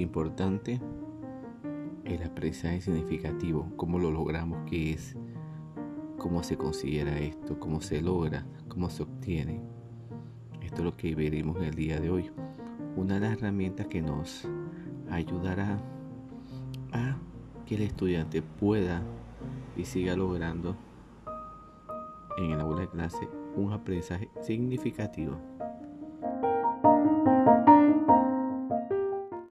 importante el aprendizaje significativo, cómo lo logramos, qué es, cómo se considera esto, cómo se logra, cómo se obtiene. Esto es lo que veremos en el día de hoy. Una de las herramientas que nos ayudará a que el estudiante pueda y siga logrando en el aula de clase un aprendizaje significativo.